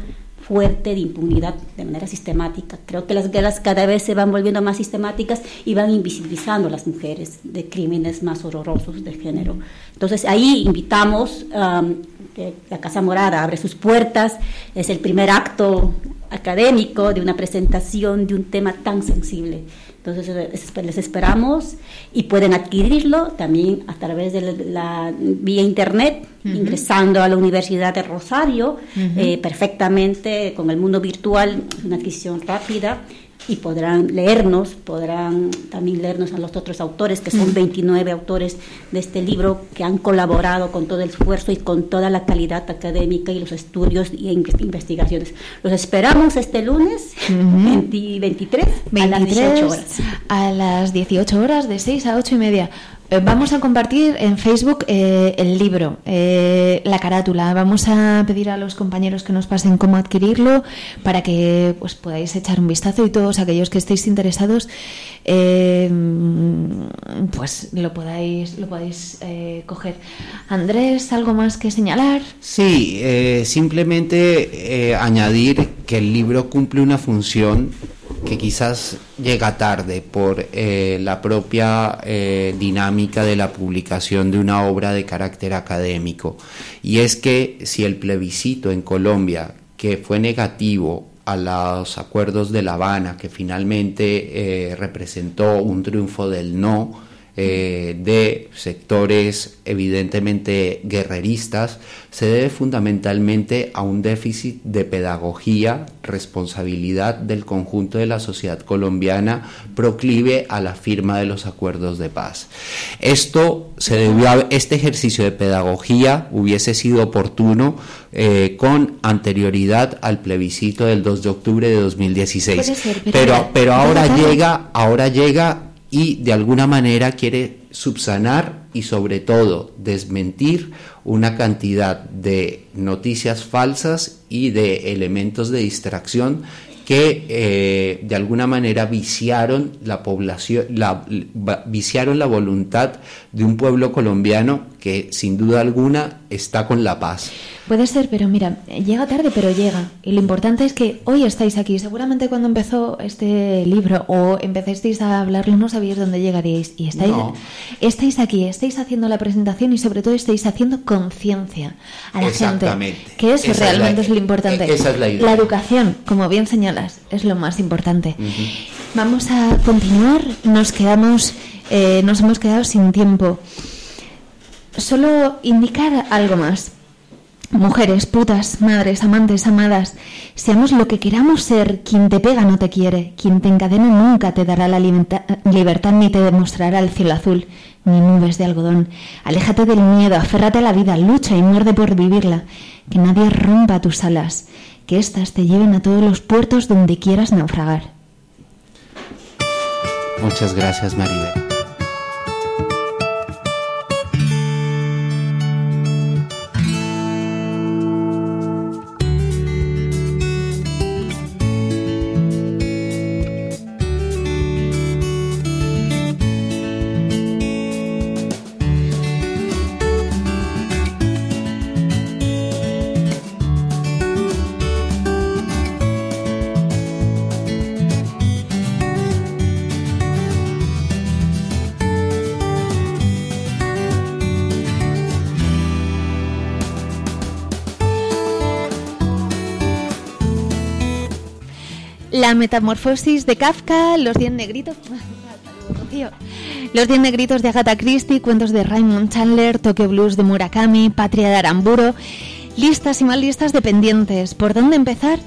fuerte de impunidad de manera sistemática. Creo que las guerras cada vez se van volviendo más sistemáticas y van invisibilizando a las mujeres de crímenes más horrorosos de género. Entonces ahí invitamos um, que la Casa Morada abre sus puertas, es el primer acto académico de una presentación de un tema tan sensible. Entonces les esperamos y pueden adquirirlo también a través de la, vía internet, ingresando a la Universidad de Rosario, eh, perfectamente con el mundo virtual, una adquisición rápida y podrán leernos, podrán también leernos a los otros autores, que son 29 autores de este libro que han colaborado con todo el esfuerzo y con toda la calidad académica y los estudios y investigaciones. Los esperamos este lunes, 23, a las 18 horas. A las 18 horas, de 6 a 8 y media. Eh, vamos a compartir en Facebook eh, el libro, eh, la carátula. Vamos a pedir a los compañeros que nos pasen cómo adquirirlo para que pues, podáis echar un vistazo y todos aquellos que estéis interesados pues lo podáis, lo podáis coger. Andrés, ¿algo más que señalar? Sí, simplemente añadir que el libro cumple una función que quizás llega tarde por eh, la propia eh, dinámica de la publicación de una obra de carácter académico. Y es que si el plebiscito en Colombia, que fue negativo a los acuerdos de La Habana, que finalmente eh, representó un triunfo del no, eh, de sectores evidentemente guerreristas se debe fundamentalmente a un déficit de pedagogía, responsabilidad del conjunto de la sociedad colombiana proclive a la firma de los acuerdos de paz. Esto se debió a, este ejercicio de pedagogía hubiese sido oportuno eh, con anterioridad al plebiscito del 2 de octubre de 2016. pero, pero ahora llega, ahora llega y de alguna manera quiere subsanar y sobre todo desmentir una cantidad de noticias falsas y de elementos de distracción que eh, de alguna manera viciaron la población, la, viciaron la voluntad de un pueblo colombiano que sin duda alguna está con la paz. Puede ser, pero mira, llega tarde, pero llega. Y lo importante es que hoy estáis aquí. Seguramente cuando empezó este libro o empezasteis a hablarlo no sabíais dónde llegaríais. Y estáis, estáis aquí, estáis haciendo la presentación y sobre todo estáis haciendo conciencia a la gente. Que eso realmente es, lo importante. la, educación, como bien señalas, es lo más importante. Vamos a continuar. Nos quedamos eh, nos hemos quedado sin tiempo. Solo indicar algo más. Mujeres, putas, madres, amantes, amadas, seamos lo que queramos ser, quien te pega no te quiere, quien te encadena nunca te dará la libertad ni te demostrará el cielo azul, ni nubes de algodón. Aléjate del miedo, aférrate a la vida, lucha y muerde por vivirla, que nadie rompa tus alas, que éstas te lleven a todos los puertos donde quieras naufragar. Muchas gracias, Maribel. La metamorfosis de Kafka, Los Diez Negritos. *laughs* Los Diez Negritos de Agatha Christie, cuentos de Raymond Chandler, Tokyo Blues de Murakami, Patria de Aramburo, listas y más listas de pendientes. ¿Por dónde empezar?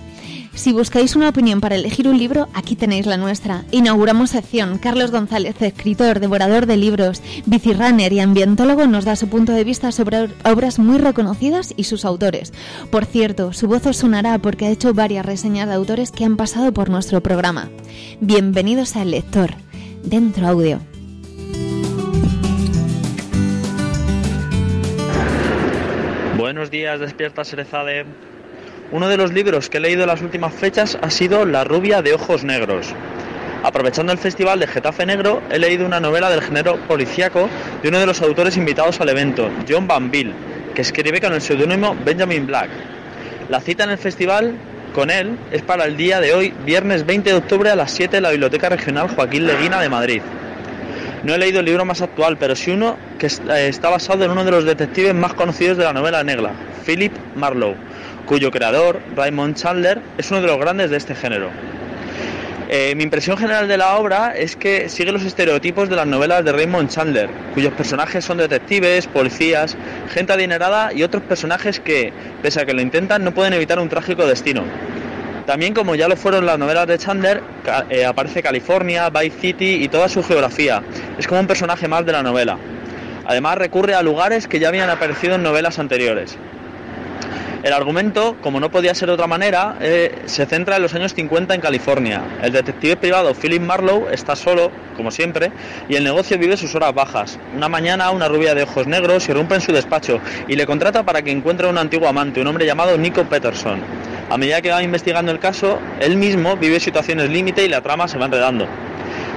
Si buscáis una opinión para elegir un libro, aquí tenéis la nuestra. Inauguramos sección. Carlos González, escritor, devorador de libros, bicirunner y ambientólogo, nos da su punto de vista sobre obras muy reconocidas y sus autores. Por cierto, su voz os sonará porque ha hecho varias reseñas de autores que han pasado por nuestro programa. Bienvenidos al lector. Dentro audio. Buenos días, despierta Serezade. Uno de los libros que he leído en las últimas fechas ha sido La rubia de ojos negros. Aprovechando el festival de Getafe Negro, he leído una novela del género policíaco de uno de los autores invitados al evento, John Van Bill, que escribe con el seudónimo Benjamin Black. La cita en el festival con él es para el día de hoy, viernes 20 de octubre a las 7 en la Biblioteca Regional Joaquín Leguina de Madrid. No he leído el libro más actual, pero sí uno que eh, está basado en uno de los detectives más conocidos de la novela negra, Philip Marlowe cuyo creador, Raymond Chandler, es uno de los grandes de este género. Eh, mi impresión general de la obra es que sigue los estereotipos de las novelas de Raymond Chandler, cuyos personajes son detectives, policías, gente adinerada y otros personajes que, pese a que lo intentan, no pueden evitar un trágico destino. También, como ya lo fueron las novelas de Chandler, eh, aparece California, Vice City y toda su geografía. Es como un personaje más de la novela. Además, recurre a lugares que ya habían aparecido en novelas anteriores. El argumento, como no podía ser de otra manera, eh, se centra en los años 50 en California. El detective privado Philip Marlowe está solo, como siempre, y el negocio vive sus horas bajas. Una mañana, una rubia de ojos negros irrumpe en su despacho y le contrata para que encuentre a un antiguo amante, un hombre llamado Nico Peterson. A medida que va investigando el caso, él mismo vive situaciones límite y la trama se va enredando.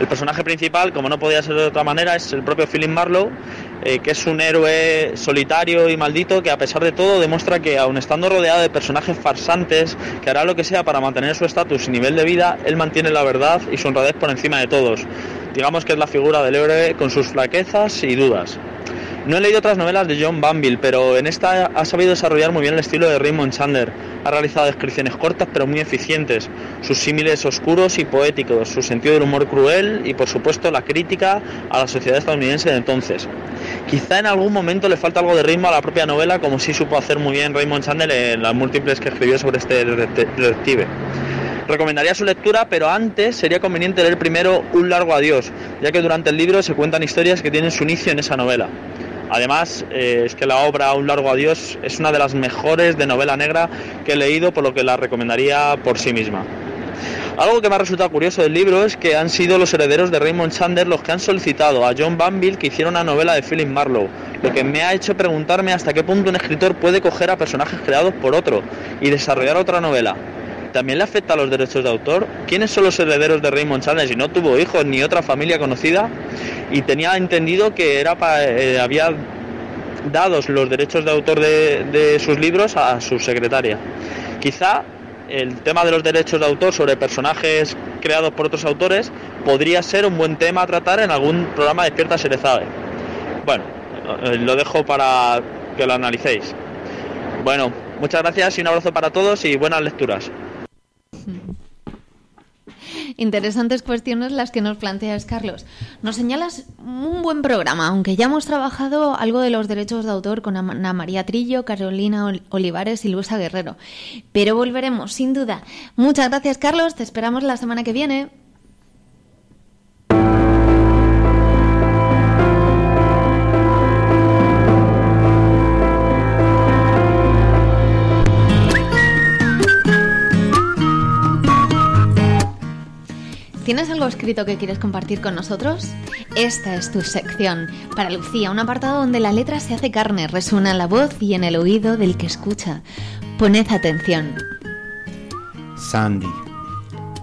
El personaje principal, como no podía ser de otra manera, es el propio Philip Marlowe, eh, que es un héroe solitario y maldito que a pesar de todo demuestra que aun estando rodeado de personajes farsantes, que hará lo que sea para mantener su estatus y nivel de vida, él mantiene la verdad y su honradez por encima de todos. Digamos que es la figura del héroe con sus flaquezas y dudas. No he leído otras novelas de John Banville, pero en esta ha sabido desarrollar muy bien el estilo de Raymond Chandler. Ha realizado descripciones cortas pero muy eficientes, sus símiles oscuros y poéticos, su sentido del humor cruel y por supuesto la crítica a la sociedad estadounidense de entonces. Quizá en algún momento le falta algo de ritmo a la propia novela, como sí supo hacer muy bien Raymond Chandler en las múltiples que escribió sobre este detective. Recomendaría su lectura, pero antes sería conveniente leer primero Un largo adiós, ya que durante el libro se cuentan historias que tienen su inicio en esa novela. Además, eh, es que la obra Un largo adiós es una de las mejores de novela negra que he leído, por lo que la recomendaría por sí misma. Algo que me ha resultado curioso del libro es que han sido los herederos de Raymond Chandler los que han solicitado a John Banville que hiciera una novela de Philip Marlowe, lo que me ha hecho preguntarme hasta qué punto un escritor puede coger a personajes creados por otro y desarrollar otra novela. ¿También le afecta a los derechos de autor? ¿Quiénes son los herederos de Raymond Chandler si no tuvo hijos ni otra familia conocida? Y tenía entendido que era eh, había dados los derechos de autor de, de sus libros a su secretaria. Quizá el tema de los derechos de autor sobre personajes creados por otros autores podría ser un buen tema a tratar en algún programa de Despierta Serezade. Bueno, eh, lo dejo para que lo analicéis. Bueno, muchas gracias y un abrazo para todos y buenas lecturas. *laughs* Interesantes cuestiones las que nos planteas, Carlos. Nos señalas un buen programa, aunque ya hemos trabajado algo de los derechos de autor con Ana María Trillo, Carolina Olivares y Luisa Guerrero. Pero volveremos, sin duda. Muchas gracias, Carlos. Te esperamos la semana que viene. ¿Tienes algo escrito que quieres compartir con nosotros? Esta es tu sección. Para Lucía, un apartado donde la letra se hace carne, resuena en la voz y en el oído del que escucha. Poned atención. Sandy.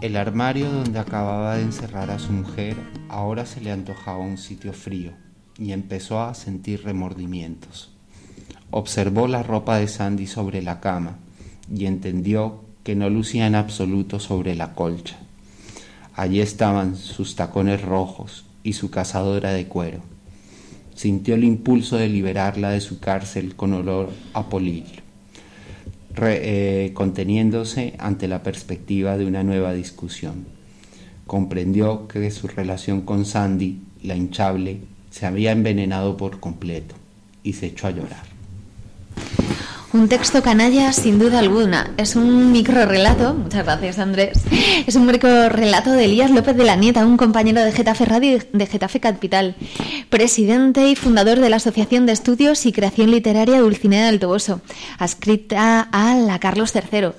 El armario donde acababa de encerrar a su mujer ahora se le antojaba un sitio frío y empezó a sentir remordimientos. Observó la ropa de Sandy sobre la cama y entendió que no lucía en absoluto sobre la colcha. Allí estaban sus tacones rojos y su cazadora de cuero. Sintió el impulso de liberarla de su cárcel con olor a polillo, eh, conteniéndose ante la perspectiva de una nueva discusión. Comprendió que su relación con Sandy, la hinchable, se había envenenado por completo y se echó a llorar. Un texto canalla sin duda alguna. Es un micro relato, muchas gracias Andrés, es un micro relato de Elías López de la Nieta, un compañero de Getafe Radio y de Getafe Capital, presidente y fundador de la Asociación de Estudios y Creación Literaria Dulcinea del Toboso, adscrita a la Carlos III.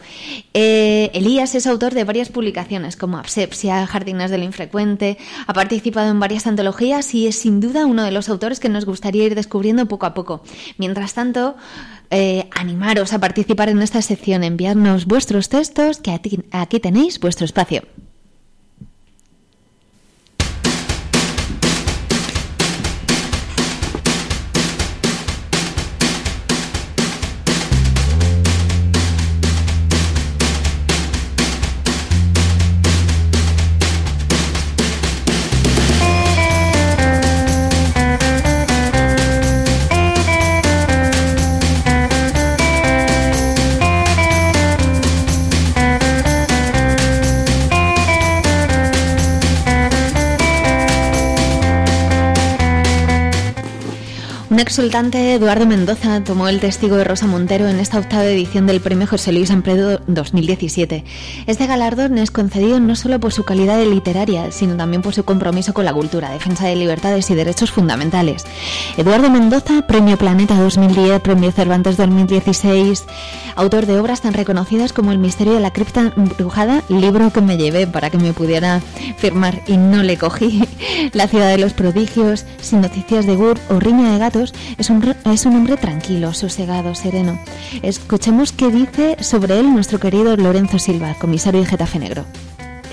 Eh, Elías es autor de varias publicaciones como Absepsia, Jardines del Infrecuente, ha participado en varias antologías y es sin duda uno de los autores que nos gustaría ir descubriendo poco a poco. Mientras tanto, eh, animaros a participar en esta sección, enviarnos vuestros textos, que aquí tenéis vuestro espacio. Exultante Eduardo Mendoza tomó el testigo de Rosa Montero en esta octava edición del Premio José Luis Ampredo 2017. Este galardón es concedido no solo por su calidad de literaria, sino también por su compromiso con la cultura, defensa de libertades y derechos fundamentales. Eduardo Mendoza, Premio Planeta 2010, Premio Cervantes 2016, autor de obras tan reconocidas como El misterio de la cripta brujada, libro que me llevé para que me pudiera firmar y no le cogí, *laughs* La ciudad de los prodigios, Sin noticias de Gur o Riña de gatos, es un, es un hombre tranquilo, sosegado, sereno. Escuchemos qué dice sobre él nuestro querido Lorenzo Silva, comisario de Getafe Negro.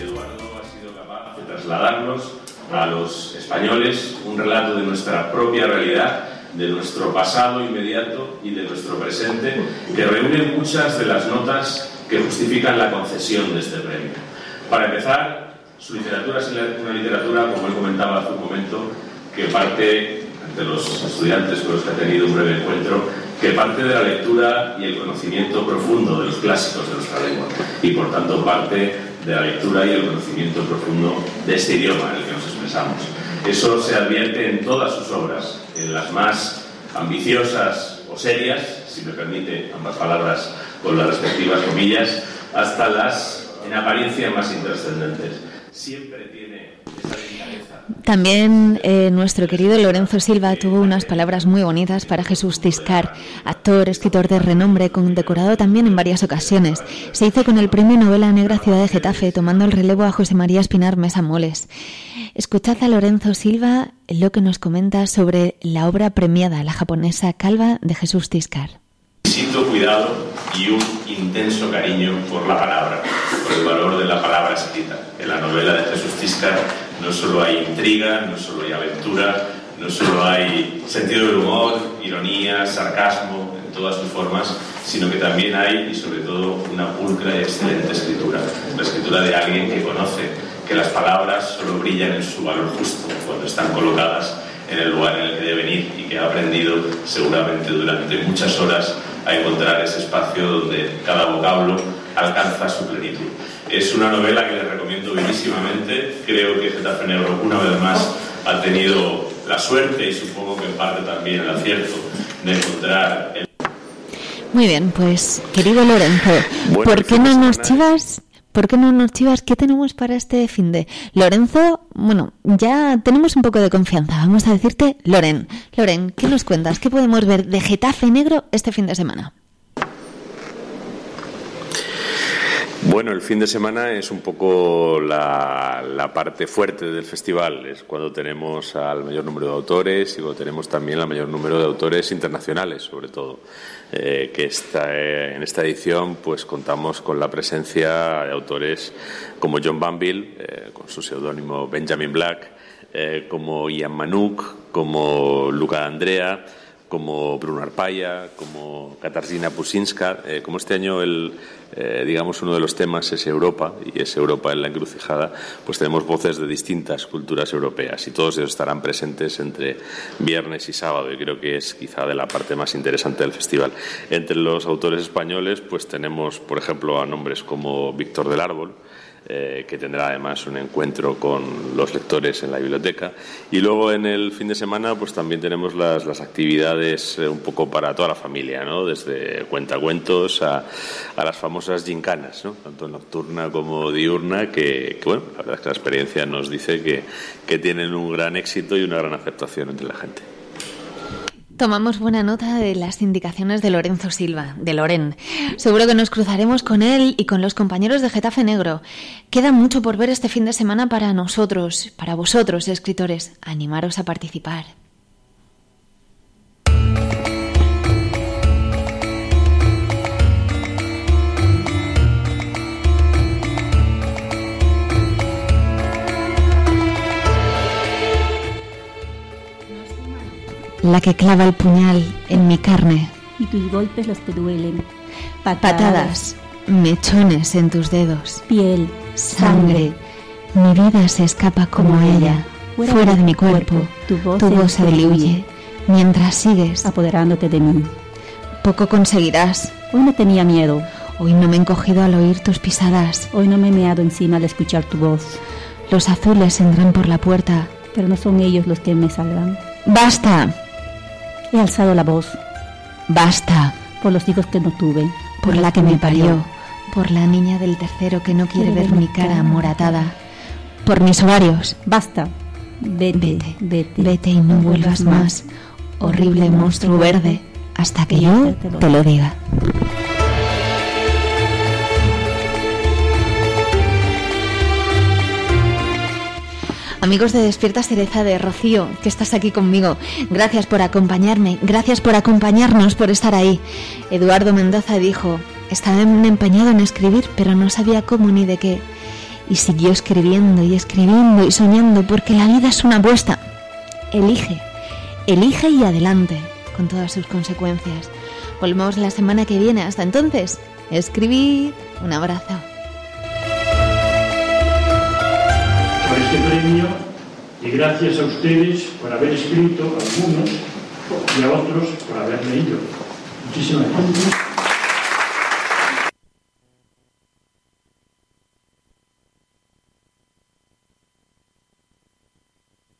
Eduardo ha sido capaz de trasladarnos a los españoles un relato de nuestra propia realidad, de nuestro pasado inmediato y de nuestro presente, que reúne muchas de las notas que justifican la concesión de este premio. Para empezar, su literatura es una literatura, como él comentaba hace un momento, que parte de los estudiantes con los que ha tenido un breve encuentro, que parte de la lectura y el conocimiento profundo de los clásicos de nuestra lengua y por tanto parte de la lectura y el conocimiento profundo de este idioma en el que nos expresamos. Eso se advierte en todas sus obras, en las más ambiciosas o serias, si me permite ambas palabras con las respectivas comillas, hasta las en apariencia más intrascendentes. Siempre tiene también eh, nuestro querido Lorenzo Silva tuvo unas palabras muy bonitas para Jesús Tiscar, actor, escritor de renombre, condecorado también en varias ocasiones. Se hizo con el premio Novela Negra Ciudad de Getafe, tomando el relevo a José María Espinar Mesa Moles. Escuchad a Lorenzo Silva lo que nos comenta sobre la obra premiada, la japonesa Calva de Jesús Tiscar. Siento cuidado y un intenso cariño por la palabra, por el valor de la palabra escrita. En la novela de Jesús Tiscar no solo hay intriga, no solo hay aventura, no solo hay sentido del humor, ironía, sarcasmo en todas sus formas, sino que también hay, y sobre todo, una pulcra y excelente escritura. La escritura de alguien que conoce que las palabras solo brillan en su valor justo cuando están colocadas en el lugar en el que deben ir y que ha aprendido seguramente durante muchas horas a encontrar ese espacio donde cada vocablo alcanza su plenitud. Es una novela que les recomiendo vivísimamente. Creo que Getafe Negro, una vez más, ha tenido la suerte y supongo que en parte también el acierto de encontrar el muy bien, pues querido Lorenzo, ¿por qué no nos chivas? ¿Por qué no nos chivas? ¿Qué tenemos para este fin de? Lorenzo, bueno, ya tenemos un poco de confianza. Vamos a decirte, Loren. Loren, ¿qué nos cuentas? ¿Qué podemos ver de Getafe Negro este fin de semana? Bueno, el fin de semana es un poco la, parte fuerte del festival, es cuando tenemos al mayor número de autores y cuando tenemos también al mayor número de autores internacionales, sobre todo. Eh, que está, eh, en esta edición pues contamos con la presencia de autores como John Banville, eh, con su seudónimo Benjamin Black, como Ian Manuk, como Luca Andrea, como Bruno Arpaya, como Katarzyna Pusinska. Eh, como este año el, eh, digamos uno de los temas es Europa y es Europa en la encrucijada, pues tenemos voces de distintas culturas europeas y todos ellos estarán presentes entre viernes y sábado y creo que es quizá de la parte más interesante del festival. Entre los autores españoles pues tenemos por ejemplo a nombres como Víctor del Árbol, eh, que tendrá además un encuentro con los lectores en la biblioteca. Y luego en el fin de semana pues también tenemos las, las actividades eh, un poco para toda la familia, ¿no? desde cuentacuentos a, a las famosas gincanas, tanto nocturna como diurna, que, que, bueno, la verdad es que la experiencia nos dice que, que tienen un gran éxito y una gran aceptación entre la gente. Tomamos buena nota de las indicaciones de Lorenzo Silva, de Loren. Seguro que nos cruzaremos con él y con los compañeros de Getafe Negro. Queda mucho por ver este fin de semana para nosotros, para vosotros, escritores. Animaros a participar. La que clava el puñal en mi carne. Y tus golpes los que duelen. Patadas, mechones en tus dedos. Piel, sangre. Mi vida se escapa como, ella, fuera, de mi cuerpo. Tu voz, tu voz se diluye mientras sigues apoderándote de mí. Poco conseguirás. Hoy no tenía miedo. Hoy no me he encogido al oír tus pisadas. Hoy no me he meado encima al escuchar tu voz. Los azules entran por la puerta. Pero no son ellos los que me salvan. ¡Basta! He alzado la voz. Basta. Por los hijos que no tuve. Por, la que me parió. Por la niña del tercero que no quiere, ver mi cara amoratada. Por mis ovarios. Basta. Vete, vete. Vete, y no, vuelvas más. Horrible monstruo verde. Hasta que yo te lo diga. Amigos de Despierta Cereza de Rocío, que estás aquí conmigo, gracias por acompañarme, gracias por acompañarnos, por estar ahí. Eduardo Mendoza dijo, estaba empeñado en escribir, pero no sabía cómo ni de qué. Y siguió escribiendo y escribiendo y soñando, porque la vida es una apuesta. Elige, elige y adelante, con todas sus consecuencias. Volvemos la semana que viene. Hasta entonces, escribí. Un abrazo. Este premio y gracias a ustedes por haber escrito algunos y a otros por haber leído. Muchísimas gracias.